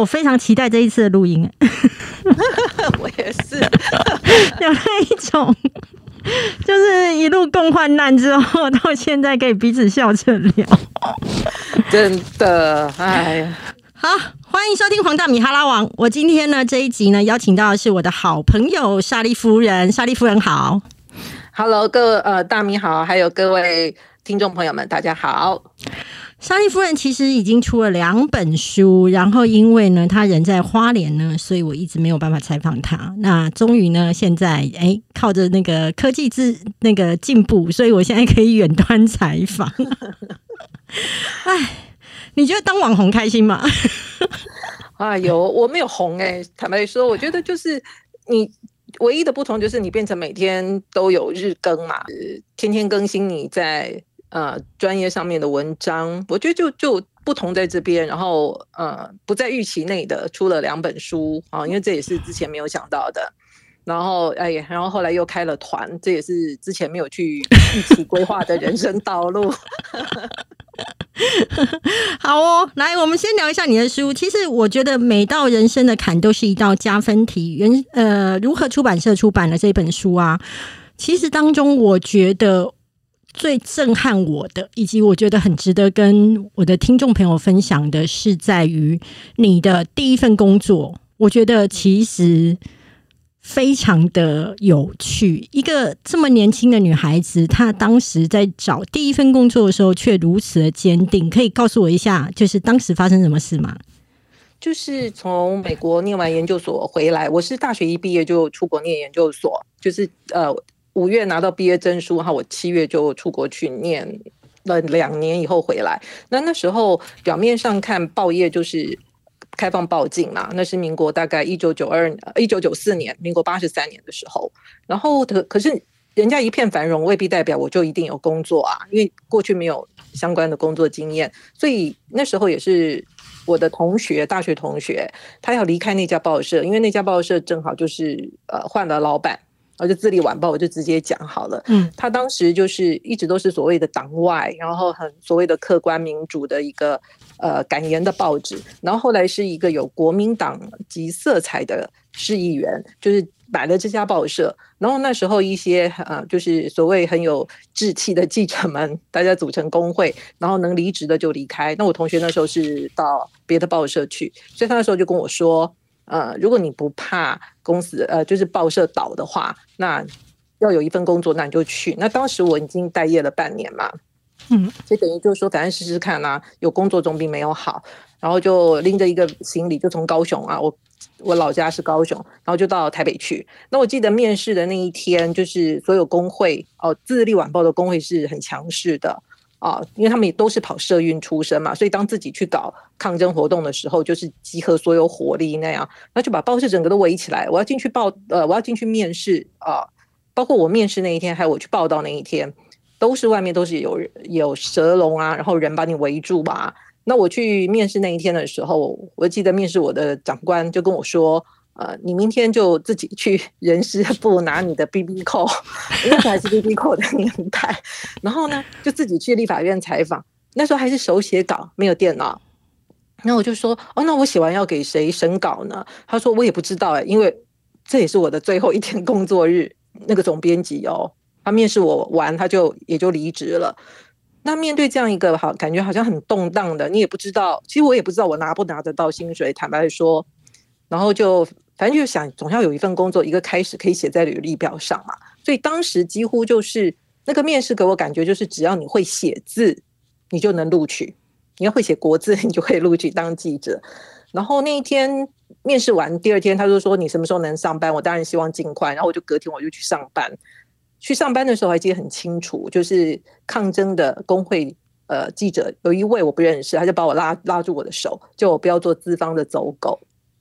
我非常期待这一次的录音。我也是，有那一种，就是一路共患难之后，到现在可以彼此笑着聊。真的，哎呀，好，欢迎收听黄大米哈拉王。我今天呢这一集呢邀请到的是我的好朋友莎莉夫人，莎莉夫人好。Hello，各呃大米好，还有各位听众朋友们，大家好。莎莉夫人其实已经出了两本书，然后因为呢她人在花莲呢，所以我一直没有办法采访她。那终于呢，现在哎靠着那个科技之那个进步，所以我现在可以远端采访。哎，你觉得当网红开心吗？啊，有我没有红哎、坦白说，我觉得就是你唯一的不同就是你变成每天都有日更嘛，呃天天更新你在呃专业上面的文章，我觉得就就不同在这边，然后呃不在预期内的出了两本书啊，因为这也是之前没有想到的。然后，哎呀，然后后来又开了团，这也是之前没有去 预期规划的人生道路。好哦，来，我们先聊一下你的书。其实我觉得每道人生的坎都是一道加分题。原呃，如何出版社出版了这本书啊？其实当中，我觉得最震撼我的，以及我觉得很值得跟我的听众朋友分享的是，在于你的第一份工作。我觉得其实非常的有趣。一个这么年轻的女孩子，她当时在找第一份工作的时候，却如此的坚定。可以告诉我一下，就是当时发生什么事吗？就是从美国念完研究所回来，我是大学一毕业就出国念研究所，就是呃五月拿到毕业证书，然后我七月就出国去念了两年以后回来。那那时候表面上看报业就是开放报禁嘛，那是民国大概一九九二一九九四年，民国八十三年的时候。然后可可是人家一片繁荣，未必代表我就一定有工作啊，因为过去没有相关的工作经验，所以那时候也是。我的同学，大学同学，他要离开那家报社，因为那家报社正好就是呃换了老板，而且《自立晚报》我就直接讲好了，嗯，他当时就是一直都是所谓的党外，然后很所谓的客观民主的一个呃感言的报纸，然后后来是一个有国民党籍色彩的市议员，就是买了这家报社，然后那时候一些呃就是所谓很有志气的记者们，大家组成工会，然后能离职的就离开。那我同学那时候是到别的报社去，所以他那时候就跟我说，呃，如果你不怕公司呃就是报社倒的话，那要有一份工作，那你就去。那当时我已经待业了半年嘛，嗯，所以等于就是说，反正试试看啊，有工作总比没有好。然后就拎着一个行李，就从高雄啊，我我老家是高雄，然后就到台北去。那我记得面试的那一天，就是所有工会哦，《自立晚报》的工会是很强势的啊，因为他们也都是跑社运出身嘛，所以当自己去搞抗争活动的时候，就是集合所有火力那样，那就把报社整个都围起来。我要进去报，呃，我要进去面试啊，包括我面试那一天，还有我去报道那一天，都是外面都是有有蛇龙啊，然后人把你围住吧。那我去面试那一天的时候，我记得面试我的长官就跟我说：“呃，你明天就自己去 人事部拿你的 BB 扣，那时候还是 BB 扣的年代，然后呢，就自己去立法院采访。那时候还是手写稿，没有电脑。那我就说：哦，那我写完要给谁审稿呢？他说：我也不知道哎、因为这也是我的最后一天工作日。那个总编辑哦，他面试我完，他就也就离职了。”那面对这样一个好感觉好像很动荡的，你也不知道，其实我也不知道我拿不拿得到薪水，坦白说，然后就反正就想总要有一份工作，一个开始可以写在履历表上嘛。所以当时几乎就是那个面试给我感觉就是，只要你会写字，你就能录取；你要会写国字，你就可以录取当记者。然后那一天面试完，第二天他就说你什么时候能上班？我当然希望尽快。然后我就隔天我就去上班。去上班的时候还记得很清楚，就是抗争的工会呃记者有一位我不认识，他就把我拉拉住我的手，叫我不要做资方的走狗，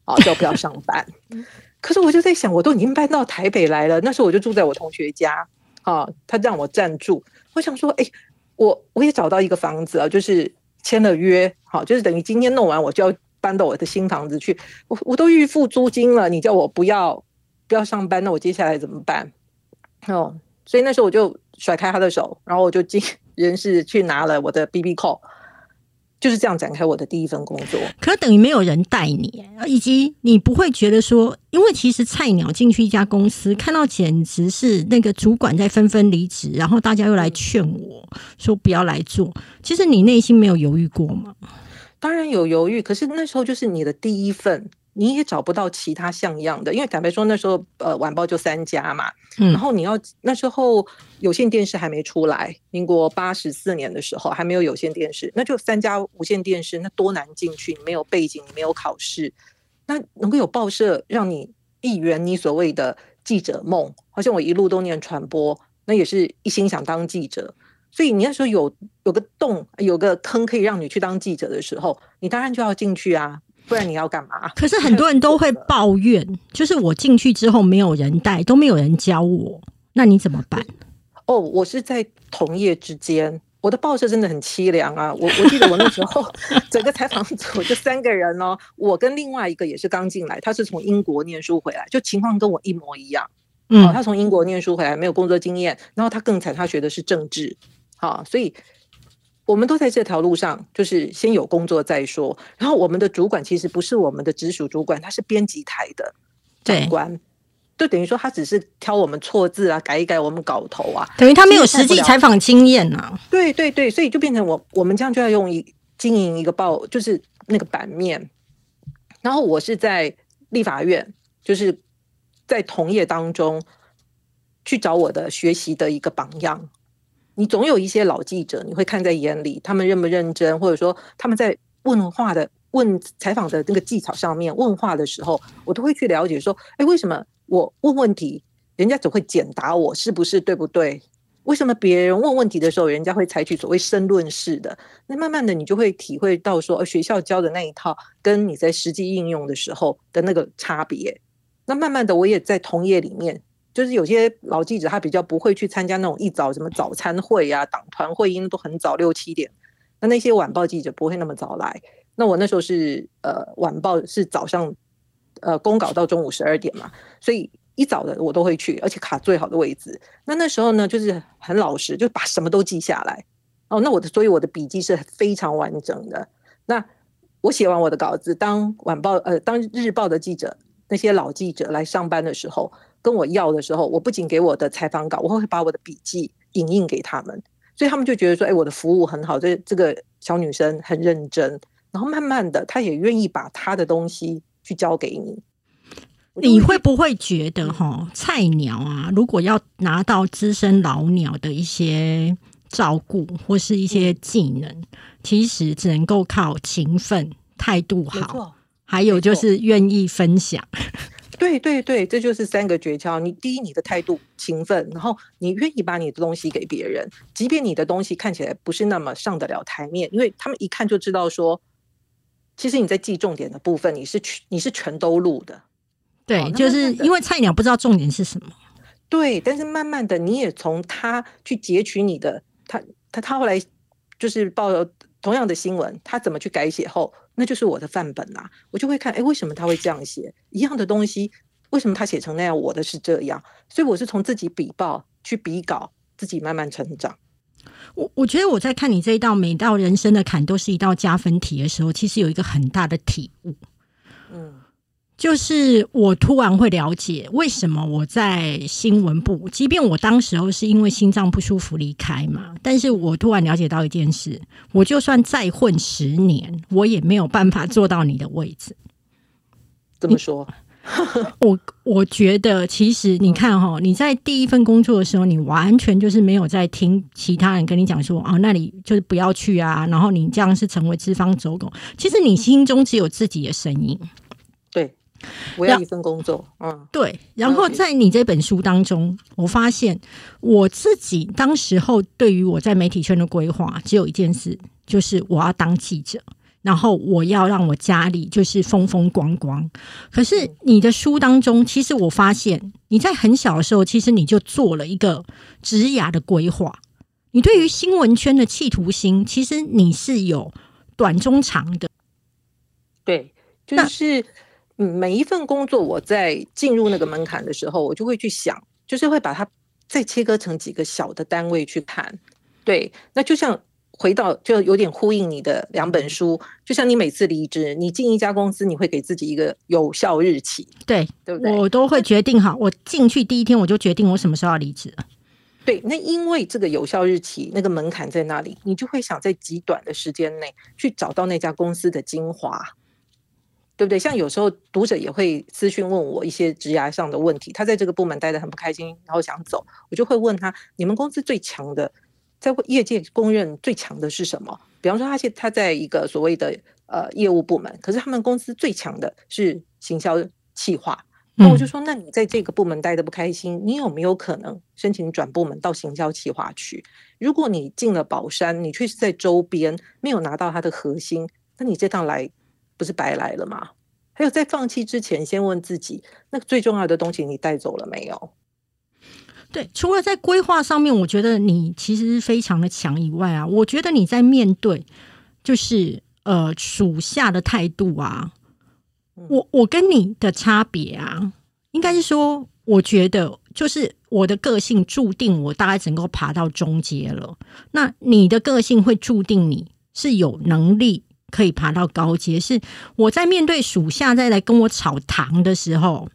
啊，叫我不要上班。可是我就在想，我都已经搬到台北来了，那时候我就住在我同学家，啊，他让我暂住。我想说，哎、我我也找到一个房子啊，就是签了约，好，就是等于今天弄完我就要搬到我的新房子去，我我都预付租金了，你叫我不要不要上班，那我接下来怎么办？哦，所以那时候我就甩开他的手，然后我就进 人事去拿了我的 BB 扣。就是这样展开我的第一份工作。可等于没有人带你，以及你不会觉得说，因为其实菜鸟进去一家公司，看到简直是那个主管在纷纷离职，然后大家又来劝我说不要来做。其实你内心没有犹豫过吗？当然有犹豫，可是那时候就是你的第一份。你也找不到其他像样的，因为坦白说那时候呃晚报就三家嘛，然后你要那时候有线电视还没出来，民国八十四年的时候还没有有线电视，那就三家无线电视，那多难进去，你没有背景，你没有考试，那能够有报社让你一圆你所谓的记者梦，好像我一路都念传播，那也是一心想当记者，所以你那时候有有个洞，有个坑可以让你去当记者的时候，你当然就要进去啊。不然你要干嘛？可是很多人都会抱怨，就是我进去之后没有人带，都没有人教我，那你怎么办？哦，我是在同业之间，我的报社真的很凄凉啊！我我记得我那时候 整个采访组就三个人哦，我跟另外一个也是刚进来，他是从英国念书回来，就情况跟我一模一样。嗯，他从英国念书回来，没有工作经验，然后他更惨，他学的是政治，好，所以。我们都在这条路上，就是先有工作再说。然后我们的主管其实不是我们的直属主管，他是编辑台的长官，就等于说他只是挑我们错字啊，改一改我们稿头啊，等于他没有实际采访经验啊。对对对，所以就变成我我们这样就要用一经营一个报，就是那个版面。然后我是在立法院，就是在同业当中去找我的学习的一个榜样。你总有一些老记者，你会看在眼里，他们认不认真，或者说他们在问话的问采访的那个技巧上面问话的时候，我都会去了解说，哎，为什么我问问题，人家只会简答我是不是对不对？为什么别人问问题的时候，人家会采取所谓申论式的？那慢慢的，你就会体会到说，学校教的那一套跟你在实际应用的时候的那个差别。那慢慢的，我也在同业里面。就是有些老记者，他比较不会去参加那种一早什么早餐会呀、党团会因为，都很早六七点。那那些晚报记者不会那么早来。那我那时候是呃晚报是早上呃公稿到中午十二点嘛，所以一早的我都会去，而且卡最好的位置。那那时候呢，就是很老实，就把什么都记下来。哦，那我的所以我的笔记是非常完整的。那我写完我的稿子，当晚报呃当日报的记者，那些老记者来上班的时候。跟我要的时候，我不仅给我的采访稿，我会把我的笔记影印给他们，所以他们就觉得说，哎，我的服务很好，这这个小女生很认真，然后慢慢的，她也愿意把她的东西去交给你。你会不会觉得哈，菜鸟啊，如果要拿到资深老鸟的一些照顾或是一些技能，其实只能够靠勤奋、态度好，还有就是愿意分享。对对对，这就是三个诀窍。你第一，你的态度勤奋，然后你愿意把你的东西给别人，即便你的东西看起来不是那么上得了台面，因为他们一看就知道说，其实你在记重点的部分，你是全你是全都录的。对，就是因为菜鸟不知道重点是什么。对，但是慢慢的，你也从他去截取你的，他他他后来就是报同样的新闻，他怎么去改写后。那就是我的范本啦，我就会看，哎，为什么他会这样写？一样的东西，为什么他写成那样？我的是这样，所以我是从自己笔报去比稿，自己慢慢成长。我我觉得我在看你这一道每道人生的坎都是一道加分题的时候，其实有一个很大的体悟，嗯。就是我突然会了解为什么我在新闻部，即便我当时候是因为心脏不舒服离开嘛，但是我突然了解到一件事，我就算再混十年，我也没有办法坐到你的位置。怎么说？我我觉得其实你看哈，你在第一份工作的时候，你完全就是没有在听其他人跟你讲说啊，那里就是不要去啊，然后你这样是成为资方走狗。其实你心中只有自己的声音。我要一份工作，嗯，对。然后在你这本书当中，我发现我自己当时候对于我在媒体圈的规划，只有一件事，就是我要当记者，然后我要让我家里就是风风光光。可是你的书当中，其实我发现你在很小的时候，其实你就做了一个职涯的规划。你对于新闻圈的企图心，其实你是有短中长的。对，就是。嗯，每一份工作，我在进入那个门槛的时候，我就会去想，就是会把它再切割成几个小的单位去看。对，那就像回到就有点呼应你的两本书，就像你每次离职，你进一家公司，你会给自己一个有效日期，对对不对？我都会决定好，我进去第一天我就决定我什么时候要离职了。对，那因为这个有效日期那个门槛在那里，你就会想在极短的时间内去找到那家公司的精华，对不对？像有时候读者也会私讯问我一些职涯上的问题，他在这个部门待得很不开心，然后想走，我就会问他：你们公司最强的，在业界公认最强的是什么？比方说，他现他在一个所谓的呃业务部门，可是他们公司最强的是行销企划。那我就说，那你在这个部门待的不开心，你有没有可能申请转部门到行销企划去？如果你进了宝山，你却是在周边没有拿到它的核心，那你这趟来不是白来了吗？还有在放弃之前，先问自己，那个最重要的东西你带走了没有？对，除了在规划上面，我觉得你其实非常的强以外啊，我觉得你在面对就是呃属下的态度啊。我我跟你的差别啊，应该是说，我觉得就是我的个性注定我大概只能够爬到中阶了。那你的个性会注定你是有能力可以爬到高阶。是我在面对属下再来跟我炒糖的时候，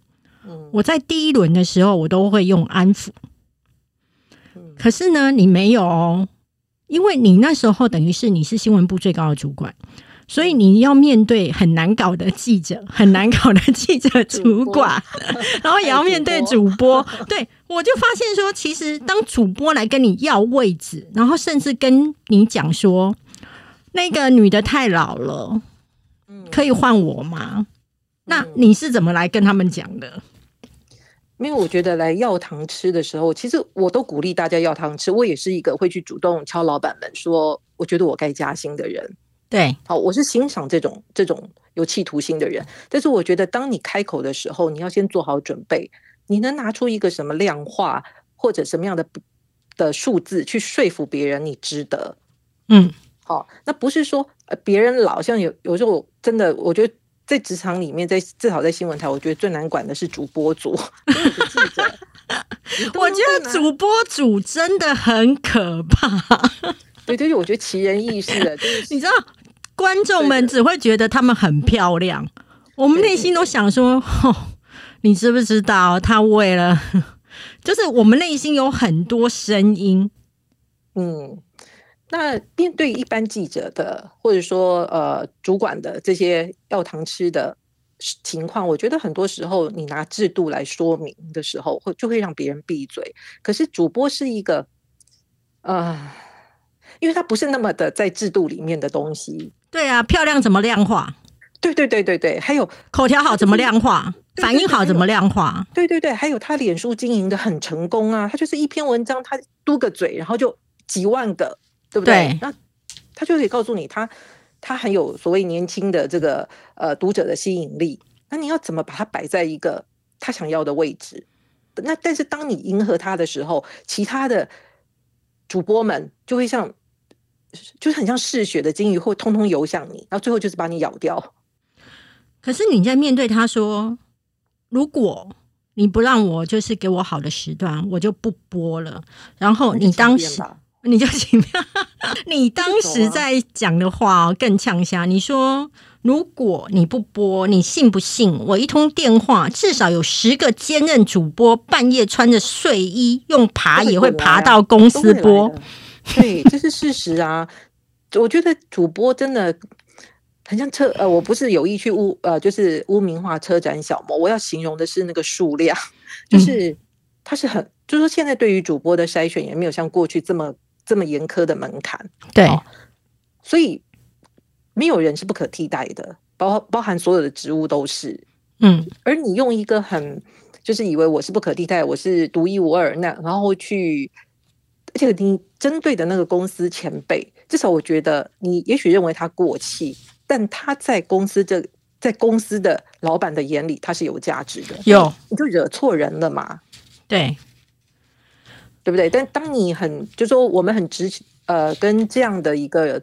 我在第一轮的时候我都会用安抚。可是呢，你没有，哦因为你那时候等于是你是新闻部最高的主管。所以你要面对很难搞的记者，很难搞的记者主管，然后也要面对主播。对我就发现说，其实当主播来跟你要位置，然后甚至跟你讲说，那个女的太老了，可以换我吗？那你是怎么来跟他们讲的？因为我觉得来要堂吃的时候，其实我都鼓励大家要糖吃。我也是一个会去主动敲老板们说，我觉得我该加薪的人。对，好，我是欣赏这种这种有企图心的人，但是我觉得当你开口的时候，你要先做好准备，你能拿出一个什么量化或者什么样的的数字去说服别人你值得，嗯，好，那不是说呃别人老像有有时候真的，我觉得在职场里面，在至少在新闻台，我觉得最难管的是主播组，记者，我觉得主播组真的很可怕，对对对，我觉得奇人异事的，就是 你知道。观众们只会觉得他们很漂亮，我们内心都想说：“哦，你知不知道？他为了，就是我们内心有很多声音。”嗯，那面对一般记者的，或者说呃主管的这些要糖吃的情况，我觉得很多时候你拿制度来说明的时候，会就会让别人闭嘴。可是主播是一个，呃。因为他不是那么的在制度里面的东西。对啊，漂亮怎么量化？对对对对对，还有口条好怎么量化？反应好怎么量化？对对对，还有他脸书经营的很成功啊，他就是一篇文章，他嘟个嘴，然后就几万个，对不对？那他就可以告诉你，他他很有所谓年轻的这个呃读者的吸引力。那你要怎么把它摆在一个他想要的位置？那但是当你迎合他的时候，其他的主播们就会像。就是很像嗜血的金鱼，会通通游向你，然后最后就是把你咬掉。可是你在面对他说：“如果你不让我，就是给我好的时段，我就不播了。”然后你当时你就奇妙，你当时在讲的话更呛下。你说：“如果你不播，你信不信我一通电话，至少有十个兼任主播半夜穿着睡衣用爬也会爬到公司播。”对，这是事实啊！我觉得主播真的很像车，呃，我不是有意去污，呃，就是污名化车展小模。我要形容的是那个数量，就是他是很，就是说现在对于主播的筛选也没有像过去这么这么严苛的门槛。对，所以没有人是不可替代的，包包含所有的职务都是。嗯，而你用一个很就是以为我是不可替代，我是独一无二，那然后去。而且你针对的那个公司前辈，至少我觉得你也许认为他过气，但他在公司这在公司的老板的眼里，他是有价值的。有你就惹错人了嘛？对，对不对？但当你很就说我们很直呃跟这样的一个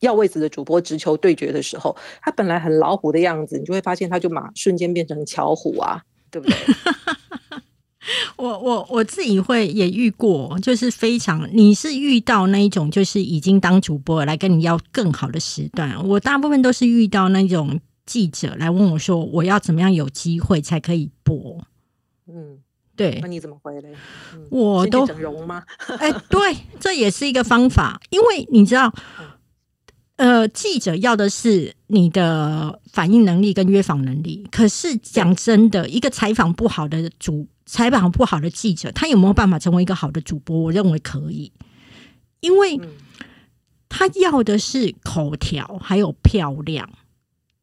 要位子的主播直球对决的时候，他本来很老虎的样子，你就会发现他就马瞬间变成巧虎啊，对不对？我我我自己会也遇过，就是非常你是遇到那一种，就是已经当主播来跟你要更好的时段。我大部分都是遇到那种记者来问我说，我要怎么样有机会才可以播？嗯，对那，你怎么回嘞？嗯我都整容吗？哎，对，这也是一个方法，因为你知道，呃，记者要的是你的反应能力跟约访能力。可是讲真的，一个采访不好的主，采访不好的记者，他有没有办法成为一个好的主播？我认为可以，因为嗯，他要的是口条还有漂亮。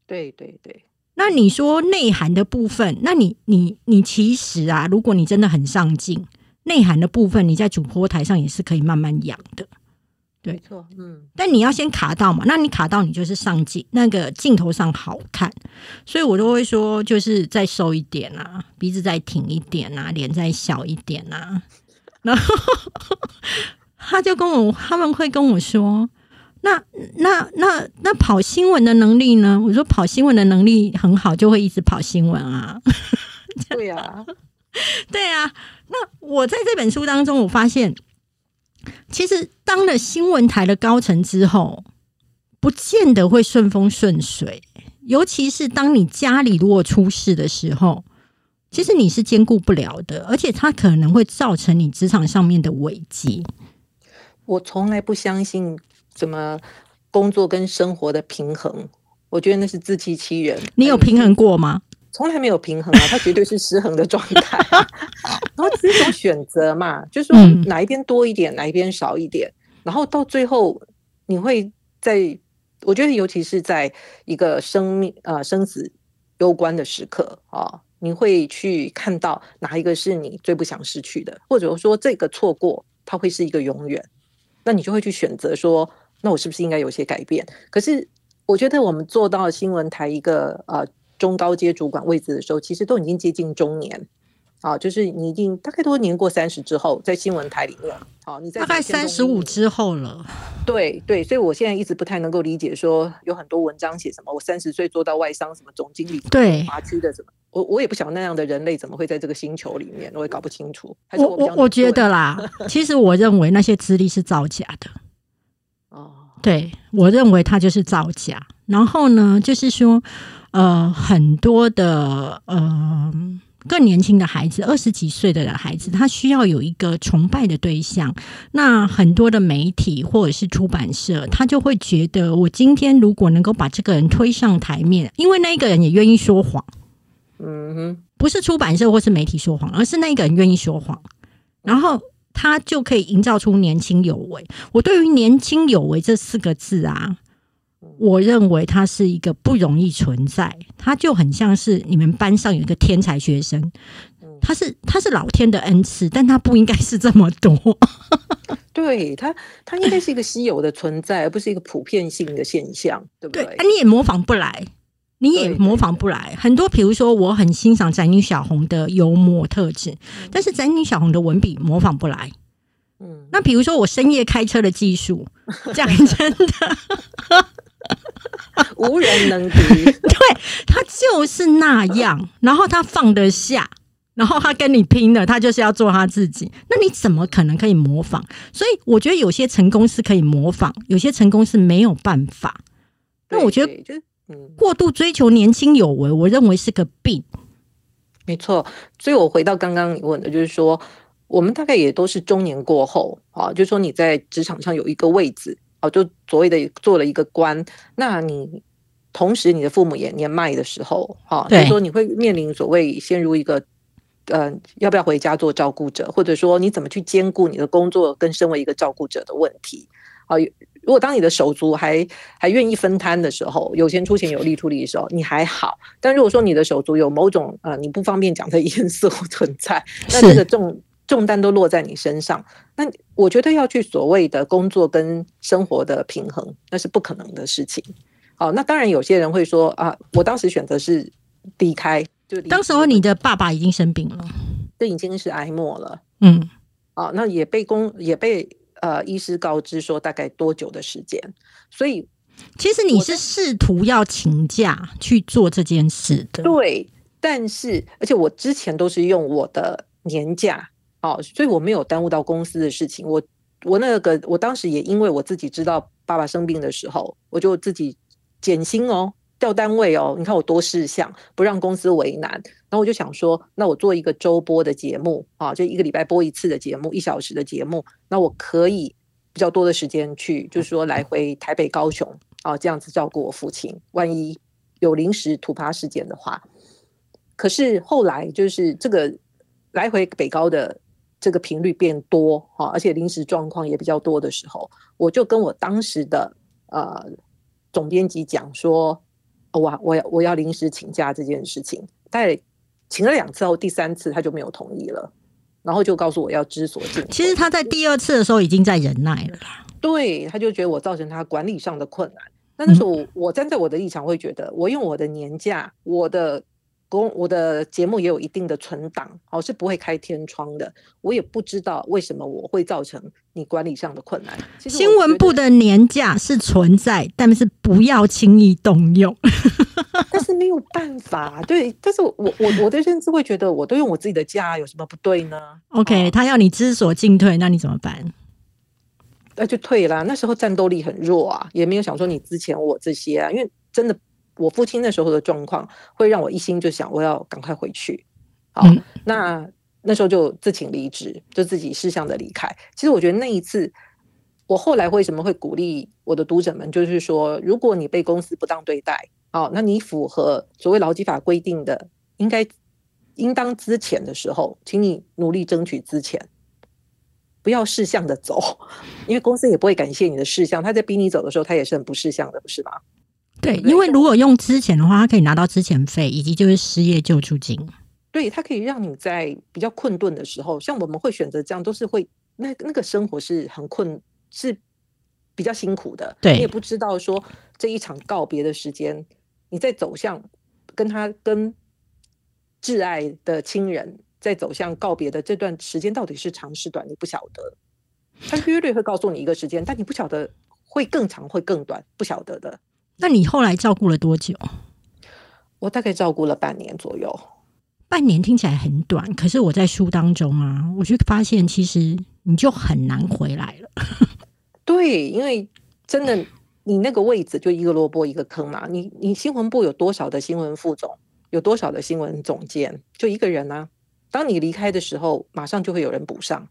对对对，那你说内涵的部分，那你你你其实啊，如果你真的很上进，内涵的部分你在主播台上也是可以慢慢养的。对没错，嗯，但你要先卡到嘛，那你卡到你就是上镜那个镜头上好看，所以我都会说，就是再瘦一点啊，鼻子再挺一点啊，脸再小一点啊。然后 他就跟我，他们会跟我说，那那那那跑新闻的能力呢？我说跑新闻的能力很好，就会一直跑新闻啊。对呀，对啊，那我在这本书当中，我发现，其实当了新闻台的高层之后，不见得会顺风顺水，尤其是当你家里如果出事的时候，其实你是兼顾不了的，而且它可能会造成你职场上面的危机。我从来不相信什么工作跟生活的平衡，我觉得那是自欺欺人。你有平衡过吗？从来没有平衡啊，它绝对是失衡的状态、啊。然后只是一种选择嘛，就是哪一边多一点，哪一边少一点，然后到最后你会在，我觉得尤其是在一个生命呃生死攸关的时刻啊，你会去看到哪一个是你最不想失去的，或者说这个错过它会是一个永远，那你就会去选择说，那我是不是应该有些改变？可是我觉得我们做到新闻台一个呃中高阶主管位置的时候，其实都已经接近中年。啊，就是你已经大概都年过三十之后，在新闻台里面，好，你在大概三十五之后了。对对，所以我现在一直不太能够理解，说有很多文章写什么我三十岁做到外商什么总经理，对华区的什么，我我也不晓得那样的人类怎么会在这个星球里面，我也搞不清楚。还是我我我觉得啦，其实我认为那些资历是造假的。哦，对我认为它就是造假。然后呢，就是说，呃，很多的呃更年轻的孩子，二十几岁的孩子，他需要有一个崇拜的对象。那很多的媒体或者是出版社，他就会觉得，我今天如果能够把这个人推上台面，因为那个人也愿意说谎，嗯哼，不是出版社或是媒体说谎，而是那个人愿意说谎，然后他就可以营造出年轻有为。我对于“年轻有为”这四个字啊，我认为它是一个不容易存在，它就很像是你们班上有一个天才学生，他是他是老天的恩赐，但他不应该是这么多。对他，他应该是一个稀有的存在，而不是一个普遍性的现象，对不对，对？啊你也模仿不来。你也模仿不来很多，比如说，我很欣赏宅女小红的幽默特质，但是宅女小红的文笔模仿不来。嗯，那比如说我深夜开车的技术，讲真的，无人能敌。对他就是那样，然后他放得下，然后他跟你拼了，他就是要做他自己。那你怎么可能可以模仿？所以我觉得有些成功是可以模仿，有些成功是没有办法。那我觉得。过度追求年轻有为，我认为是个病。没错，所以我回到刚刚你问的，就是说，我们大概也都是中年过后啊，就是说你在职场上有一个位置啊，就所谓的做了一个官，那你同时你的父母也年迈的时候，哈、就是说你会面临所谓陷入一个。呃，要不要回家做照顾者，或者说你怎么去兼顾你的工作跟身为一个照顾者的问题？啊，如果当你的手足还还愿意分摊的时候，有钱出钱，有力出力的时候，你还好。但如果说你的手足有某种呃你不方便讲的因素存在，那这个重重担都落在你身上。那我觉得要去所谓的工作跟生活的平衡，那是不可能的事情。好，那当然有些人会说啊，我当时选择是离开，就离当时候你的爸爸已经生病了，这已经是哀莫了。嗯，啊，那也被公也被呃医师告知说大概多久的时间，所以其实你是试图要请假去做这件事的，对，但是而且我之前都是用我的年假，哦，所以我没有耽误到公司的事情。我我那个我当时也因为我自己知道爸爸生病的时候，我就自己减薪哦，调单位哦。你看我多事项，不让公司为难。然后我就想说，那我做一个周播的节目啊，就一个礼拜播一次的节目，一小时的节目，那我可以比较多的时间去，就是说来回台北、高雄啊，这样子照顾我父亲。万一有临时突发事件的话。可是后来就是这个来回北高的这个频率变多哈，而且临时状况也比较多的时候，我就跟我当时的呃总编辑讲说，我我要我要临时请假这件事情，但请了两次后，第三次他就没有同意了，然后就告诉我要知所进。其实他在第二次的时候已经在忍耐了啦，对，他就觉得我造成他管理上的困难。那那时候我站在我的立场会觉得，我用我的年假，我的。公我的节目也有一定的存档，哦，是不会开天窗的。我也不知道为什么我会造成你管理上的困难。新闻部的年假是存在，但是不要轻易动用。但是没有办法，对。但是我我我的认知会觉得，我都用我自己的假，有什么不对呢？OK，他要你知所进退，那你怎么办？那就退啦。那时候战斗力很弱啊，也没有想说你之前我这些啊，因为真的。我父亲那时候的状况，会让我一心就想我要赶快回去。好，那那时候就自请离职，就自己事项的离开。其实我觉得那一次，我后来为什么会鼓励我的读者们，就是说，如果你被公司不当对待，哦，那你符合所谓劳基法规定的，应该应当资遣的时候，请你努力争取资遣，不要事项的走，因为公司也不会感谢你的事项。他在逼你走的时候，他也是很不事项的，不是吗？对，因为如果用之前的话，他可以拿到之前费，以及就是失业救助金。对，它可以让你在比较困顿的时候，像我们会选择这样，都是会那那个生活是很困，是比较辛苦的。对，你也不知道说这一场告别的时间，你在走向跟他跟挚爱的亲人在走向告别的这段时间到底是长是短，你不晓得。他约略会告诉你一个时间，但你不晓得会更长会更短，不晓得的。那你后来照顾了多久？我大概照顾了半年左右。半年听起来很短，可是我在书当中啊，我就发现其实你就很难回来了。对，因为真的，你那个位置就一个萝卜一个坑嘛。你你新闻部有多少的新闻副总，有多少的新闻总监，就一个人啊。当你离开的时候，马上就会有人补上。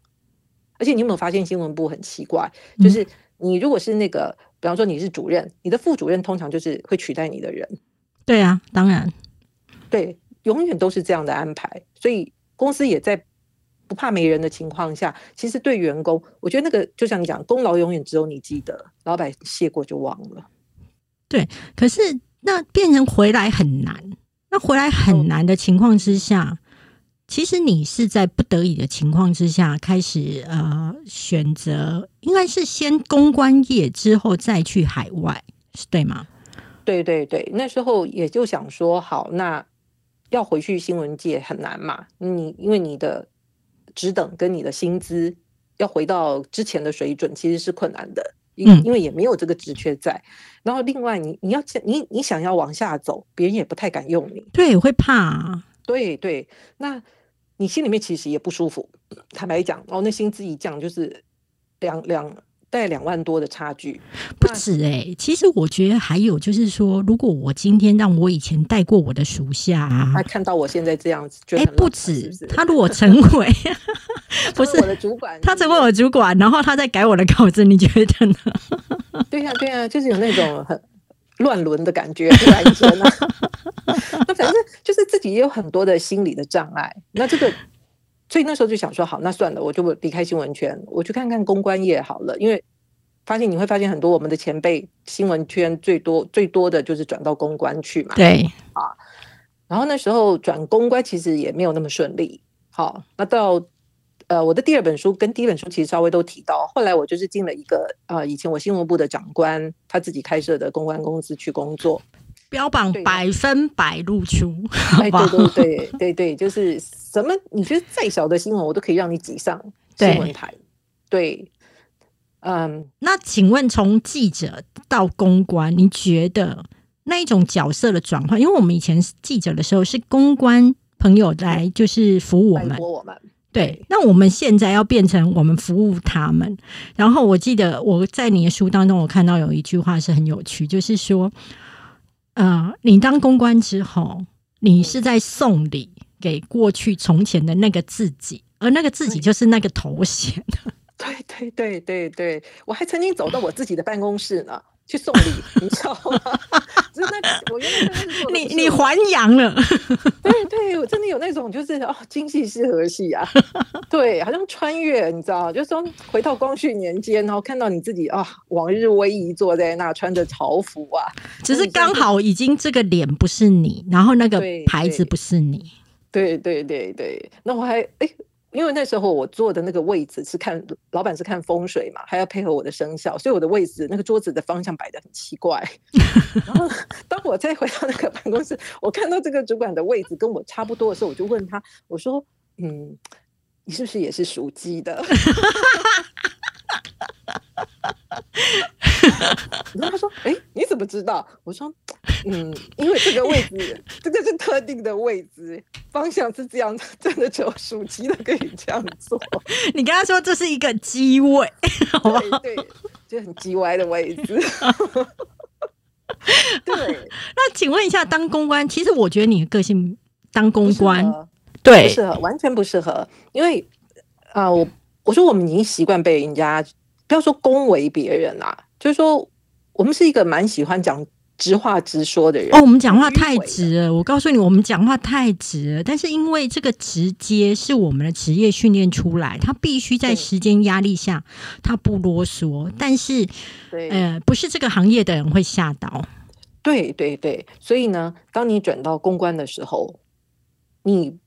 而且你有没有发现新闻部很奇怪？就是你如果是那个。比方说你是主任，你的副主任通常就是会取代你的人。对啊，当然，对，永远都是这样的安排。所以公司也在不怕没人的情况下，其实对员工，我觉得那个就像你讲，功劳永远只有你记得，老板谢过就忘了。对，可是那变成回来很难。那回来很难的情况之下。其实你是在不得已的情况之下开始呃选择，应该是先公关业之后再去海外，是对吗？对对对，那时候也就想说，好，那要回去新闻界很难嘛，你因为你的职等跟你的薪资要回到之前的水准，其实是困难的，因因为也没有这个职缺在。然后另外你你要你你想要往下走，别人也不太敢用你，对，会怕。对对，那。你心里面其实也不舒服，坦白讲，哦，那薪资一降就是两两大概两万多的差距，不止哎。其实我觉得还有就是说，如果我今天让我以前带过我的属下，他看到我现在这样子，哎，不止，他如果成为不是我的主管，他成为我的主管，然后他再改我的稿子，你觉得呢？对呀，对呀，就是有那种很。乱伦的感觉，突然间啊，那反正就是自己也有很多的心理的障碍。那这个，所以那时候就想说，好，那算了，我就离开新闻圈，我去看看公关业好了。因为发现你会发现很多我们的前辈，新闻圈最多最多的就是转到公关去嘛。对啊，然后那时候转公关其实也没有那么顺利。好，那到。呃，我的第二本书跟第一本书其实稍微都提到，后来我就是进了一个呃，以前我新闻部的长官他自己开设的公关公司去工作，标榜百分百露出，哎，对对 对对对，就是什么你觉得再小的新闻，我都可以让你挤上新闻台。对，嗯，那请问从记者到公关，你觉得那一种角色的转换？因为我们以前记者的时候是公关朋友来就是服务我们，我们。对，那我们现在要变成我们服务他们。然后我记得我在你的书当中，我看到有一句话是很有趣，就是说，呃，你当公关之后，你是在送礼给过去从前的那个自己，而那个自己就是那个头衔。对对对对对，我还曾经走到我自己的办公室呢。去送礼，你知道吗？真 的，我原来是你你还阳了，对对，我真的有那种就是哦，今夕是何夕啊？对，好像穿越，你知道，就是说回到光绪年间，然后看到你自己啊，往日威仪坐在那，穿着朝服啊，只是刚好已经这个脸不是你，然后那个牌子不是你，对对对对，那我还哎。因为那时候我坐的那个位置是看老板是看风水嘛，还要配合我的生肖，所以我的位置那个桌子的方向摆的很奇怪。然后当我再回到那个办公室，我看到这个主管的位置跟我差不多的时候，我就问他，我说：“嗯，你是不是也是属鸡的？” 然 后他说：“哎，你怎么知道？”我说：“嗯，因为这个位置，这个是特定的位置，方向是这样，真的只有属鸡的可以这样做。你跟他说这是一个机位，好吧？对，就很鸡歪的位置。对，那请问一下，当公关，其实我觉得你的个性当公关，对，不适合，完全不适合。因为啊，我我说我们已经习惯被人家。”不要说恭维别人啦，就是说我们是一个蛮喜欢讲直话直说的人。哦，我们讲话太直了。我告诉你，我们讲话太直了。但是因为这个直接是我们的职业训练出来，他必须在时间压力下，他不啰嗦。但是，呃，不是这个行业的人会吓到。对对对，所以呢，当你转到公关的时候，你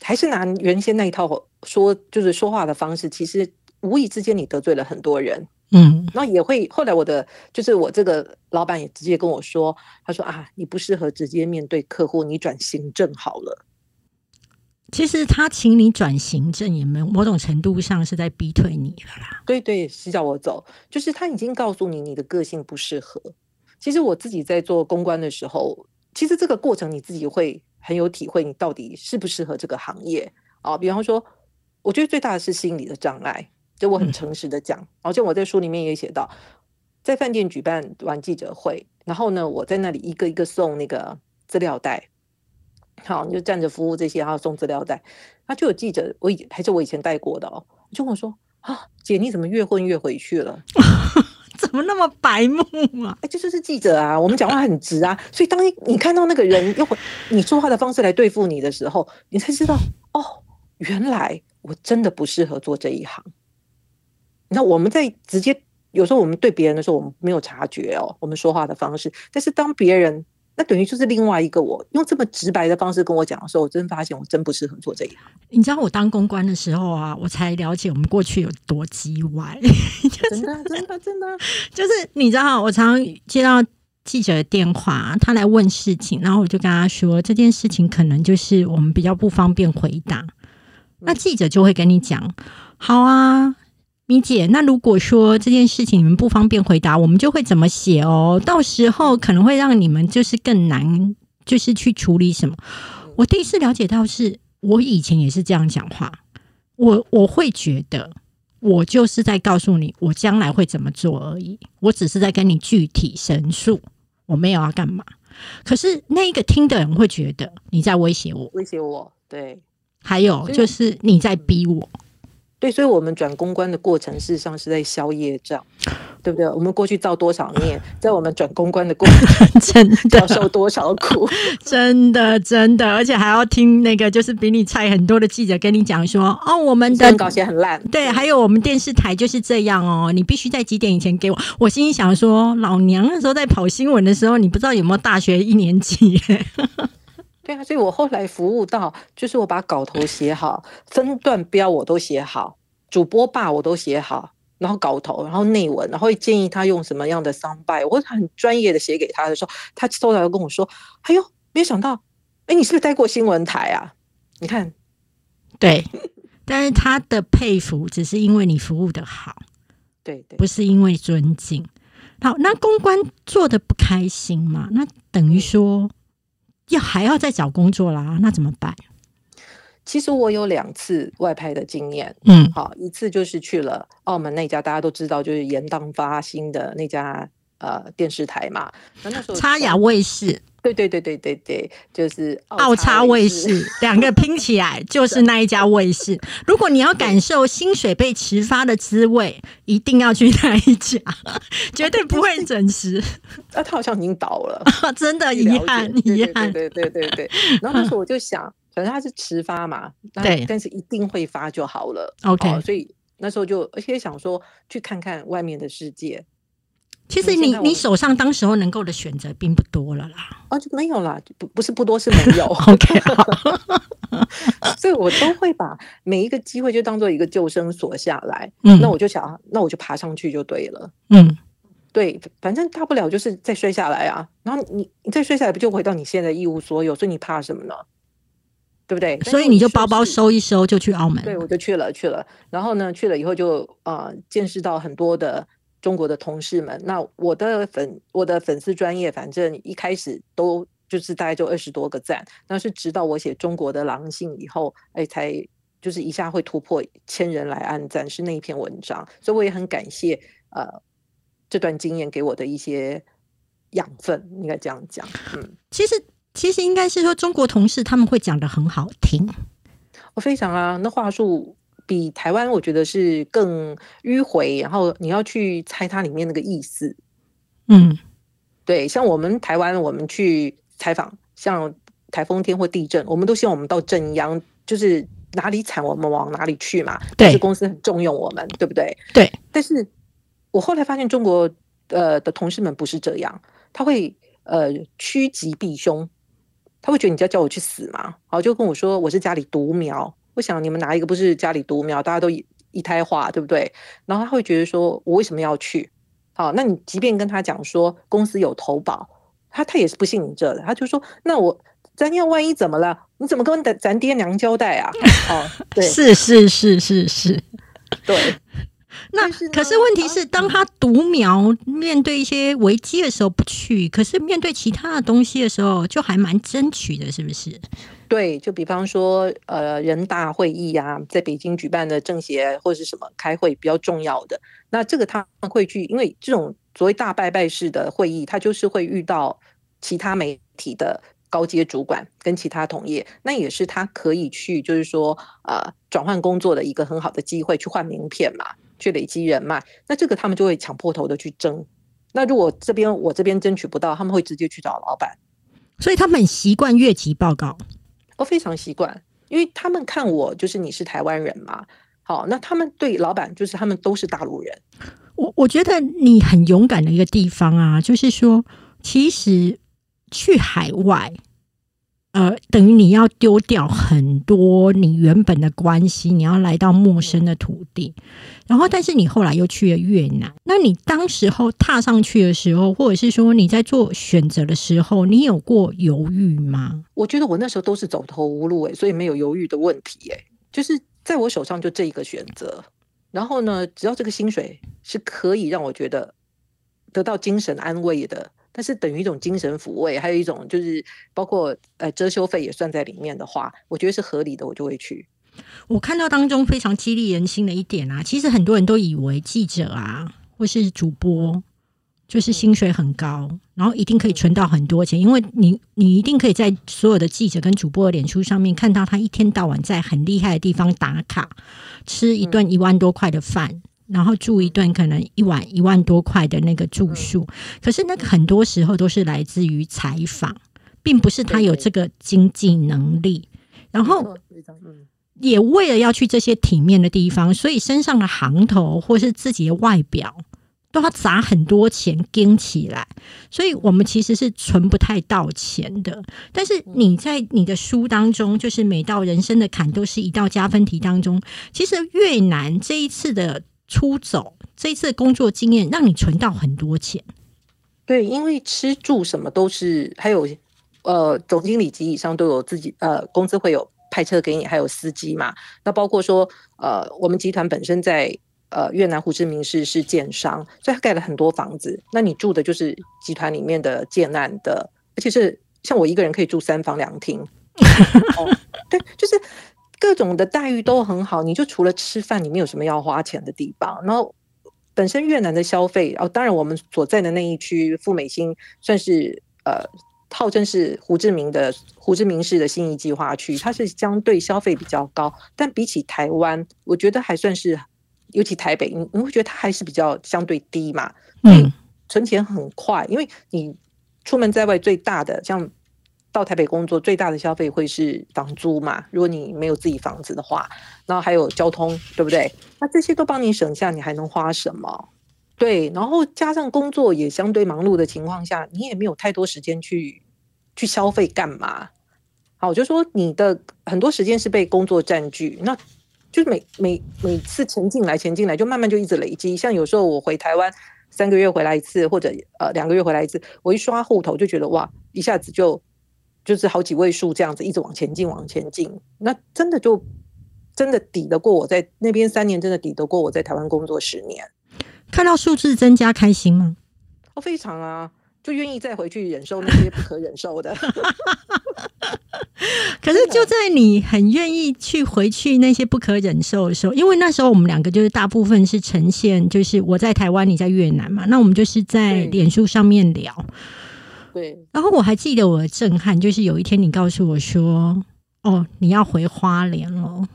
还是拿原先那一套说，就是说话的方式，其实。无意之间，你得罪了很多人，嗯，那也会后来我的就是我这个老板也直接跟我说，他说啊，你不适合直接面对客户，你转行政好了。其实他请你转行政，也没某种程度上是在逼退你了啦。对对，是叫我走，就是他已经告诉你你的个性不适合。其实我自己在做公关的时候，其实这个过程你自己会很有体会，你到底适不适合这个行业啊？比方说，我觉得最大的是心理的障碍。就我很诚实的讲，而且我在书里面也写到，在饭店举办完记者会，然后呢，我在那里一个一个送那个资料袋，好，你就站着服务这些，然后送资料袋，那就有记者，我以还是我以前带过的哦，就跟我说啊，姐你怎么越混越回去了？怎么那么白目啊？哎，这就是记者啊，我们讲话很直啊，所以当你你看到那个人用你说话的方式来对付你的时候，你才知道哦，原来我真的不适合做这一行。那我们在直接有时候我们对别人的时候，我们没有察觉哦，我们说话的方式。但是当别人那等于就是另外一个我用这么直白的方式跟我讲的时候，我真发现我真不适合做这一行。你知道我当公关的时候啊，我才了解我们过去有多叽歪。真的，真的，真的，就是你知道，我常接到记者的电话，他来问事情，然后我就跟他说这件事情可能就是我们比较不方便回答。那记者就会跟你讲，好啊。米姐，那如果说这件事情你们不方便回答，我们就会怎么写哦？到时候可能会让你们就是更难，就是去处理什么。我第一次了解到，是我以前也是这样讲话。我我会觉得，我就是在告诉你我将来会怎么做而已。我只是在跟你具体陈述，我没有要干嘛。可是那一个听的人会觉得你在威胁我，威胁我。对，还有就是你在逼我。对，所以，我们转公关的过程，事实上是在消业障，对不对？我们过去造多少孽，在我们转公关的过程，真的要受多少苦，真的，真的，而且还要听那个就是比你菜很多的记者跟你讲说，哦，我们的稿写很烂，对，还有我们电视台就是这样哦，你必须在几点以前给我。我心里想说，老娘那时候在跑新闻的时候，你不知道有没有大学一年级？对啊，所以我后来服务到，就是我把稿头写好，分段标我都写好，主播霸我都写好，然后稿头，然后内文，然后建议他用什么样的商拜，我很专业的写给他的时候，他收到跟我说：“哎呦，没想到，哎，你是不是待过新闻台啊？你看，对，但是他的佩服只是因为你服务的好，对对，不是因为尊敬。好，那公关做的不开心嘛？那等于说。要还要再找工作啦，那怎么办？其实我有两次外派的经验，嗯好，一次就是去了澳门那家大家都知道，就是延宕发新的那家呃电视台嘛。那那时候差雅卫视、对对对对对对，就是澳插卫视两个拼起来 就是那一家卫视。如果你要感受薪水被迟发的滋味，一定要去那一家，绝对不会准时。啊，他好像已经倒了，真的遗憾对遗憾。对对对对对。然后那时候我就想，反正他是迟发嘛，那对但是一定会发就好了。OK 哦所以那时候就而且想说去看看外面的世界，其实你你手上当时候能够的选择并不多了啦。哦，就没有啦，不不是不多是没有。OK，所以我都会把每一个机会就当做一个救生索下来。嗯那我就想，那我就爬上去就对了。嗯，对，反正大不了就是再摔下来啊。然后你你再摔下来，不就回到你现在一无所有？所以你怕什么呢？对不对？所以你就包包收。收一收就去澳门。对，我就去了去了。然后呢，去了以后就呃见识到很多的中国的同事们。那我的粉我的粉丝专业，反正一开始都就是大概就二十多个赞，那是直到我写中国的狼性以后，哎，才就是一下会突破千人来按赞，是那一篇文章。所以我也很感谢呃这段经验给我的一些养分，应该这样讲。嗯，其实其实应该是说中国同事他们会讲的很好听。我非常啊，那话术比台湾我觉得是更迂回，然后你要去猜它里面那个意思。嗯对，像我们台湾，我们去采访，像台风天或地震，我们都希望我们到正央，就是哪里惨我们往哪里去嘛。但是对公司很重用我们，对不对？对。但是我后来发现中国呃的同事们不是这样，他会呃趋吉避凶，他会觉得你要叫我去死嘛，好就跟我说我是家里独苗，我想你们哪一个不是家里独苗？大家都一一胎化，对不对？然后他会觉得说我为什么要去？好，那你即便跟他讲说公司有投保，他他也是不信你这的，他就说那我咱要万一怎么了？你怎么跟咱咱爹娘交代啊？哦，对是是是是是。对，那是可是问题啊是，当他独苗面对一些危机的时候不去，可是面对其他的东西的时候，就还蛮争取的，是不是？对，就比方说，呃，人大会议啊，在北京举办的政协或者是什么开会比较重要的，那这个他们会去，因为这种所谓大拜拜式的会议，他就是会遇到其他媒体的高阶主管跟其他同业，那也是他可以去，就是说，呃，转换工作的一个很好的机会，去换名片嘛，去累积人脉，那这个他们就会抢破头的去争。那如果这边我这边争取不到，他们会直接去找老板。所以他们很习惯越级报告。我非常习惯，因为他们看我就是你是台湾人嘛，好，那他们对老板就是他们都是大陆人，我我觉得你很勇敢的一个地方啊，就是说，其实去海外，呃，等于你要丢掉很多你原本的关系，你要来到陌生的土地，然后但是你后来又去了越南，那你当时候踏上去的时候，或者是说你在做选择的时候，你有过犹豫吗？我觉得我那时候都是走投无路诶、所以没有犹豫的问题诶、就是在我手上就这一个选择，然后呢，只要这个薪水是可以让我觉得得到精神安慰的。但是等于一种精神抚慰，还有一种就是包括呃遮羞费也算在里面的话，我觉得是合理的，我就会去。我看到当中非常激励人心的一点啊，其实很多人都以为记者啊，或是主播，就是薪水很高，然后一定可以存到很多钱，因为你你一定可以在所有的记者跟主播的脸书上面看到他一天到晚在很厉害的地方打卡，吃一顿一万多块的饭。然后住一顿可能一晚一万多块的那个住宿，可是那个很多时候都是来自于采访，并不是他有这个经济能力。然后也为了要去这些体面的地方，所以身上的行头或是自己的外表都要砸很多钱跟起来，所以我们其实是存不太到钱的。但是你在你的书当中，就是每道人生的坎都是一道加分题当中，其实越南这一次的出走，这一次的工作经验，让你存到很多钱。对，因为吃住什么都是，还有呃总经理级以上都有自己呃公司会有派车给你，还有司机嘛。那包括说呃我们集团本身在呃越南胡志明市是建商，所以他盖了很多房子。那你住的就是集团里面的建案的，而且是像我一个人可以住三房两厅。哦，对，就是。各各种的待遇都很好，你就除了吃饭，你没有什么要花钱的地方。然后本身越南的消费哦，当然我们所在的那一区富美兴算是呃。号称是胡志明的胡志明市的新义计划区，它是相对消费比较高，但比起台湾，我觉得还算是，尤其台北，你你会觉得它还是比较相对低嘛？嗯，存钱很快，因为你出门在外最大的，像到台北工作最大的消费会是房租嘛？如果你没有自己房子的话，然后还有交通，对不对？那这些都帮你省下，你还能花什么？对，然后加上工作也相对忙碌的情况下，你也没有太多时间去去消费干嘛？好，我就说你的很多时间是被工作占据，那就是每每每次钱进来，钱进来就慢慢就一直累积。像有时候我回台湾三个月回来一次，或者呃两个月回来一次，我一刷户头就觉得哇，一下子就就是好几位数这样子一直往前进，往前进，那真的就真的抵得过我在那边三年，真的抵得过我在台湾工作十年。看到数字增加，开心吗？哦，非常啊，就愿意再回去忍受那些不可忍受的。可是就在你很愿意去回去那些不可忍受的时候，因为那时候我们两个就是大部分是呈现，就是我在台湾，你在越南嘛，那我们就是在脸书上面聊。对。然后我还记得我的震撼，就是有一天你告诉我说：“哦，你要回花莲了。”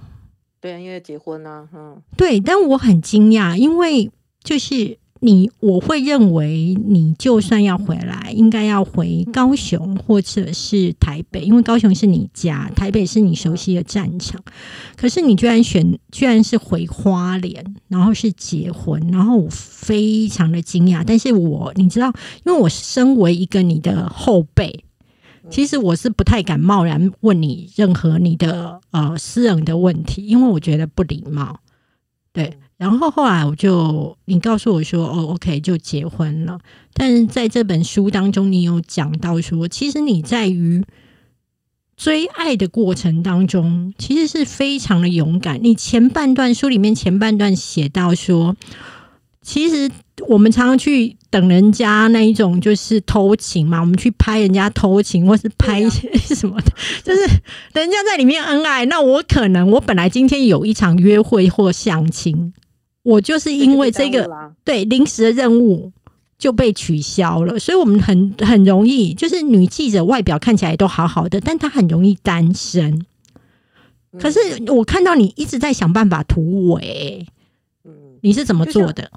对啊，因为结婚啊，嗯。对，但我很惊讶，因为。就是你，我会认为你就算要回来，应该要回高雄或者是台北，因为高雄是你家，台北是你熟悉的战场。可是你居然选，居然是回花莲，然后是结婚，然后我非常的惊讶。但是我你知道，因为我身为一个你的后辈，其实我是不太敢贸然问你任何你的呃私人的问题，因为我觉得不礼貌。对。然后后来我就，你告诉我说，哦，OK，就结婚了。但是在这本书当中，你有讲到说，其实你在于追爱的过程当中，其实是非常的勇敢。你前半段书里面前半段写到说。其实我们常常去等人家那一种，就是偷情嘛。我们去拍人家偷情，或是拍一些什么的，就是人家在里面恩爱。那我可能我本来今天有一场约会或相亲，我就是因为这个对临时的任务就被取消了。所以我们很很容易，就是女记者外表看起来都好好的，但她很容易单身。可是我看到你一直在想办法突围。嗯你是怎么做的？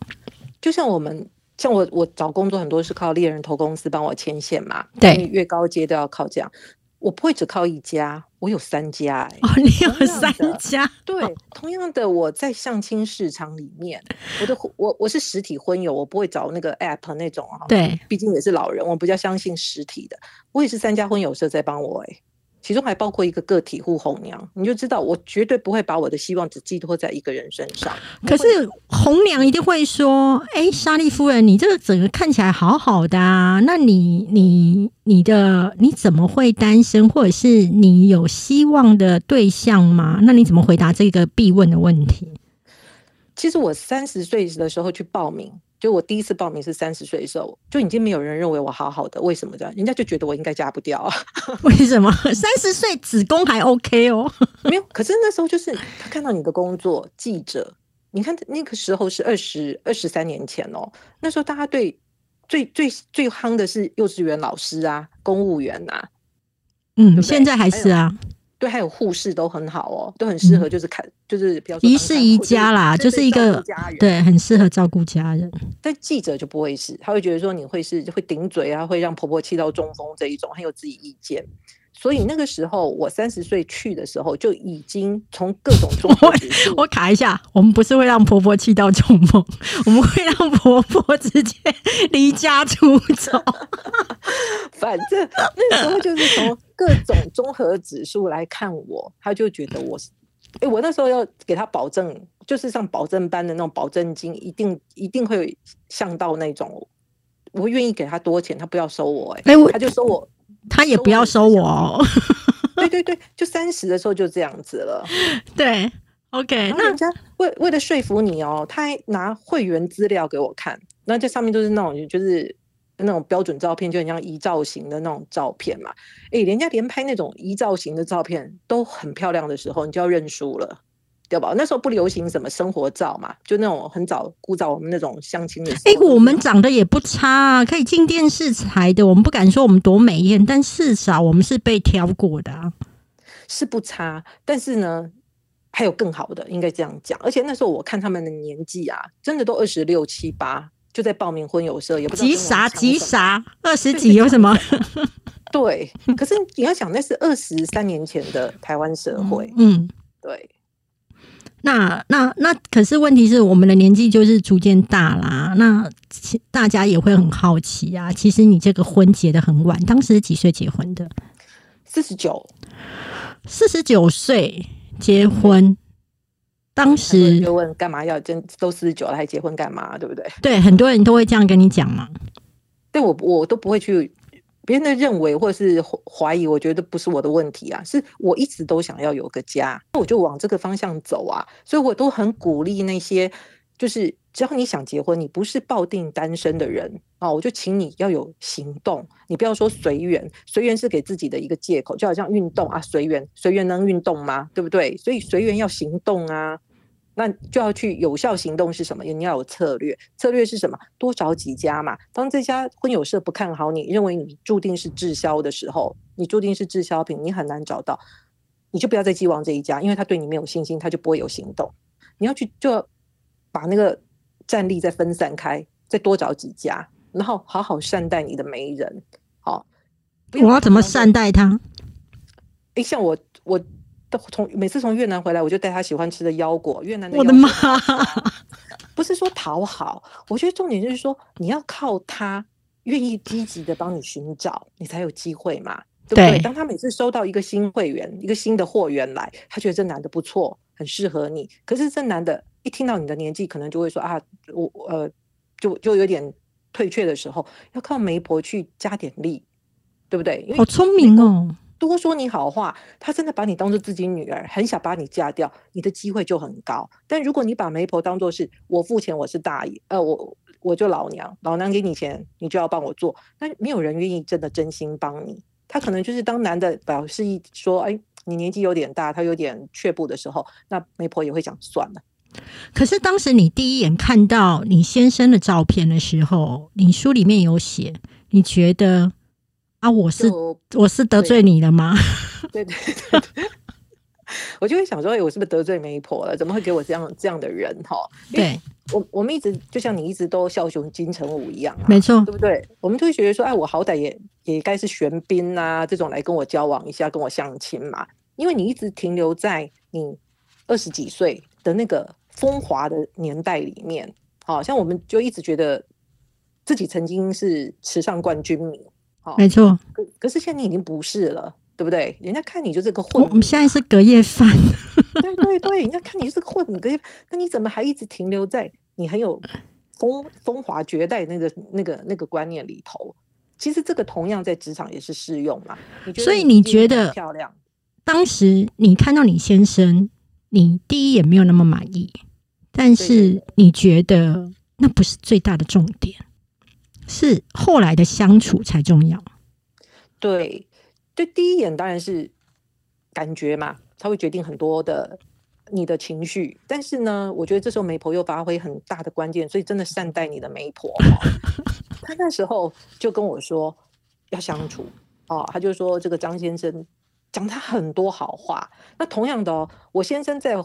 就像我们，像我，我找工作很多是靠猎人投公司帮我牵线嘛。对，越高阶都要靠这样。我不会只靠一家，我有三家。哦，你有三家？对，同样的，我在相亲市场里面，我的我我是实体婚友，我不会找那个 app 那种啊。对，毕竟也是老人，我比较相信实体的。我也是三家婚友社在帮我哎。其中还包括一个个体户红娘，你就知道我绝对不会把我的希望只寄托在一个人身上。可是红娘一定会说：“哎，莎莉夫人，你这个整个看起来好好的啊，那你你你的你怎么会单身，或者是你有希望的对象吗？那你怎么回答这个必问的问题？”其实我三十岁的时候去报名。就我第一次报名是三十岁的时候，就已经没有人认为我好好的，为什么这样？人家就觉得我应该嫁不掉啊？为什么？三十岁子宫还 OK 哦？没有，可是那时候就是他看到你的工作，记者，你看那个时候是二十二十三年前哦，那时候大家对最最最夯的是幼稚园老师啊，公务员呐，嗯，现在还是啊。对，还有护士都很好哦，都很适合，就是看，就是比较一室宜家啦，就是一个对，很适合照顾家人。但记者就不会是，他会觉得说你会是会顶嘴啊，会让婆婆气到中风这一种，很有自己意见。所以那个时候，我三十岁去的时候，就已经从各种中我卡一下，我们不是会让婆婆气到中风，我们会让婆婆直接离家出走。反正那时候就是从各种综合指数来看我，他就觉得我是，哎，我那时候要给他保证，就是上保证班的那种保证金，一定一定会像到那种，我愿意给他多钱，他不要收我，哎，他就收我。他也不要收我哦，对对对，就三十的时候就这样子了。对，OK，那人家为为了说服你哦，他还拿会员资料给我看，那这上面都是那种就是那种标准照片，就很像遗照型的那种照片嘛。哎，人家连拍那种遗照型的照片都很漂亮的时候，你就要认输了，那时候不流行什么生活照嘛，就那种很早古早我们那种相亲的。哎，我们长得也不差啊，可以进电视台的。我们不敢说我们多美艳，但至少我们是被挑过的，是不差。但是呢，还有更好的，应该这样讲。而且那时候我看他们的年纪啊，真的都二十六七八。就在报名婚友社，也不急啥急啥，二十几有什么？对，可是你要想，那是二十三年前的台湾社 会。嗯，对。那那那，可是问题是我们的年纪就是逐渐大啦。那大家也会很好奇啊。其实你这个婚结的很晚，当时几岁结婚的？四十九，四十九岁结婚。当时就问干嘛要真都四十九了还结婚干嘛，对不对？对，很多人都会这样跟你讲嘛。对我我都不会去别人的认为或者是怀疑，我觉得不是我的问题啊，是我一直都想要有个家，那我就往这个方向走啊。所以我都很鼓励那些，就是只要你想结婚，你不是抱定单身的人啊，我就请你要有行动，你不要说随缘，随缘是给自己的一个借口，就好像运动啊，随缘随缘能运动吗？对不对？所以随缘要行动啊。那就要去有效行动是什么？你要有策略，策略是什么？多找几家嘛。当这家婚友社不看好你，认为你注定是滞销的时候，你注定是滞销品，你很难找到，你就不要再寄望这一家，因为他对你没有信心，他就不会有行动。你要去就要把那个战力再分散开，再多找几家，然后好好善待你的媒人。好，我要怎么善待他？哎，像我我。从每次从越南回来，我就带他喜欢吃的腰果。越南的我的妈，不是说讨好，我觉得重点就是说，你要靠他愿意积极的帮你寻找，你才有机会嘛，对不对？当他每次收到一个新会员、一个新的货源来，他觉得这男的不错，很适合你。可是这男的一听到你的年纪，可能就会说啊，我呃，就就有点退却的时候，要靠媒婆去加点力，对不对？好聪明哦。多说你好话，他真的把你当做自己女儿，很想把你嫁掉，你的机会就很高。但如果你把媒婆当做是我付钱，我是大爷，呃，我我就老娘，老娘给你钱，你就要帮我做，那没有人愿意真的真心帮你。他可能就是当男的表示一说，哎，你年纪有点大，他有点却步的时候，那媒婆也会讲算了。可是当时你第一眼看到你先生的照片的时候，你书里面有写，你觉得？啊！我是我是得罪你了吗？对对对对，我就会想说，哎，我是不是得罪媒婆了？怎么会给我这样这样的人？哈，对我我们一直就像你一直都枭雄金城武一样，没错，对不对？我们就会觉得说，哎，我好歹也也该是玄彬啊这种来跟我交往一下，跟我相亲嘛。因为你一直停留在你二十几岁的那个风华的年代里面，好像我们就一直觉得自己曾经是时尚冠军迷。没错，可可是现在你已经不是了，对不对？人家看你就是个混，我们现在是隔夜饭。对对对，人家看你就是个混隔夜，那你怎么还一直停留在你很有风风华绝代那个那个那个观念里头？其实这个同样在职场也是适用嘛。所以你觉得漂亮？当时你看到你先生，你第一眼没有那么满意，但是你觉得那不是最大的重点。是后来的相处才重要。对，就第一眼当然是感觉嘛，他会决定很多的你的情绪。但是呢，我觉得这时候媒婆又发挥很大的关键，所以真的善待你的媒婆。他那时候就跟我说要相处哦，他就说这个张先生讲他很多好话。那同样的哦，我先生在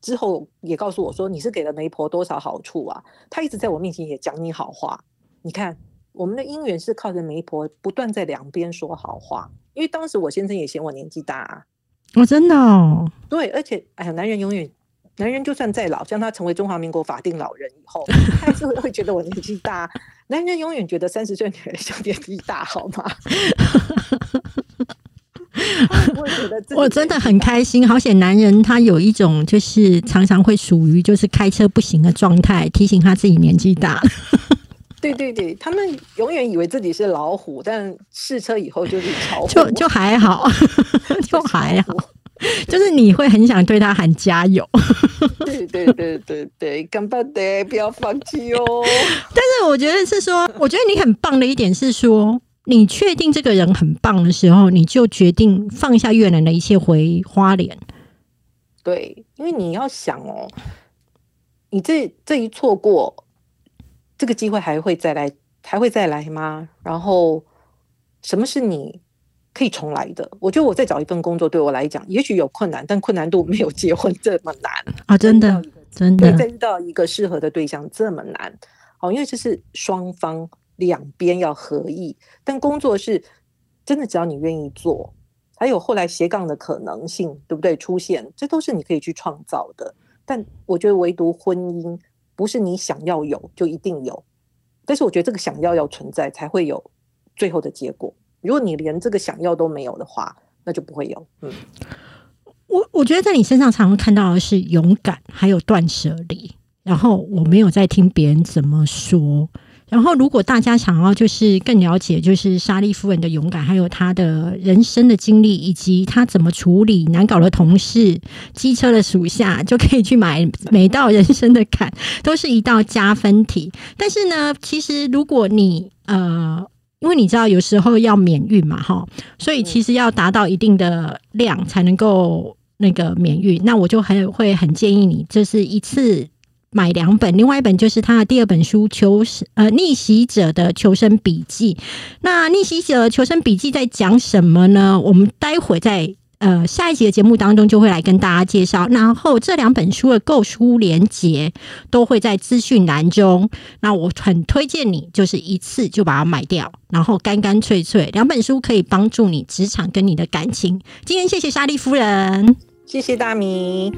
之后也告诉我说，你是给了媒婆多少好处啊？他一直在我面前也讲你好话。你看，我们的姻缘是靠着媒婆不断在两边说好话，因为当时我先生也嫌我年纪大啊。我真的哦，对，而且哎呀，男人永远，男人就算再老，像他成为中华民国法定老人以后，还是会觉得我年纪大。男人永远觉得三十岁女人像年纪大，好吗？我觉得我真的很开心，好险男人他有一种就是常常会属于就是开车不行的状态，提醒他自己年纪大。对对对，他们永远以为自己是老虎，但试车以后就是 超就就还好，就还好，就是你会很想对他喊加油。对对对对对，干巴的，不要放弃哦。但是我觉得是说，我觉得你很棒的一点是说，你确定这个人很棒的时候，你就决定放下越南的一切回花莲。对，因为你要想哦，你这这一错过，这个机会还会再来，还会再来吗？然后，什么是你可以重来的？我觉得我再找一份工作对我来讲，也许有困难，但困难度没有结婚这么难啊！真的，真的，再遇到一个适合的对象这么难。哦，因为这是双方两边要合意，但工作是真的，只要你愿意做，还有后来斜杠的可能性，对不对？出现，这都是你可以去创造的。但我觉得唯独婚姻不是你想要有就一定有，但是我觉得这个想要要存在才会有最后的结果。如果你连这个想要都没有的话，那就不会有。嗯，我我觉得在你身上常常看到的是勇敢，还有断舍离。然后我没有在听别人怎么说。然后，如果大家想要就是更了解，就是莎莉夫人的勇敢，还有她的人生的经历，以及她怎么处理难搞的同事、机车的属下，就可以去买《每道人生的坎》，都是一道加分题。但是呢，其实如果你呃，因为你知道有时候要免运嘛，哈，所以其实要达到一定的量才能够那个免运。那我就很会很建议你，就是一次。买两本，另外一本就是他的第二本书《求生呃逆袭者的求生笔记》。那逆袭者求生笔记在讲什么呢？我们待会在呃下一集的节目当中就会来跟大家介绍。然后这两本书的购书连接都会在资讯栏中。那我很推荐你，就是一次就把它买掉，然后干干脆脆。两本书可以帮助你职场跟你的感情。今天谢谢莎莉夫人，谢谢大米。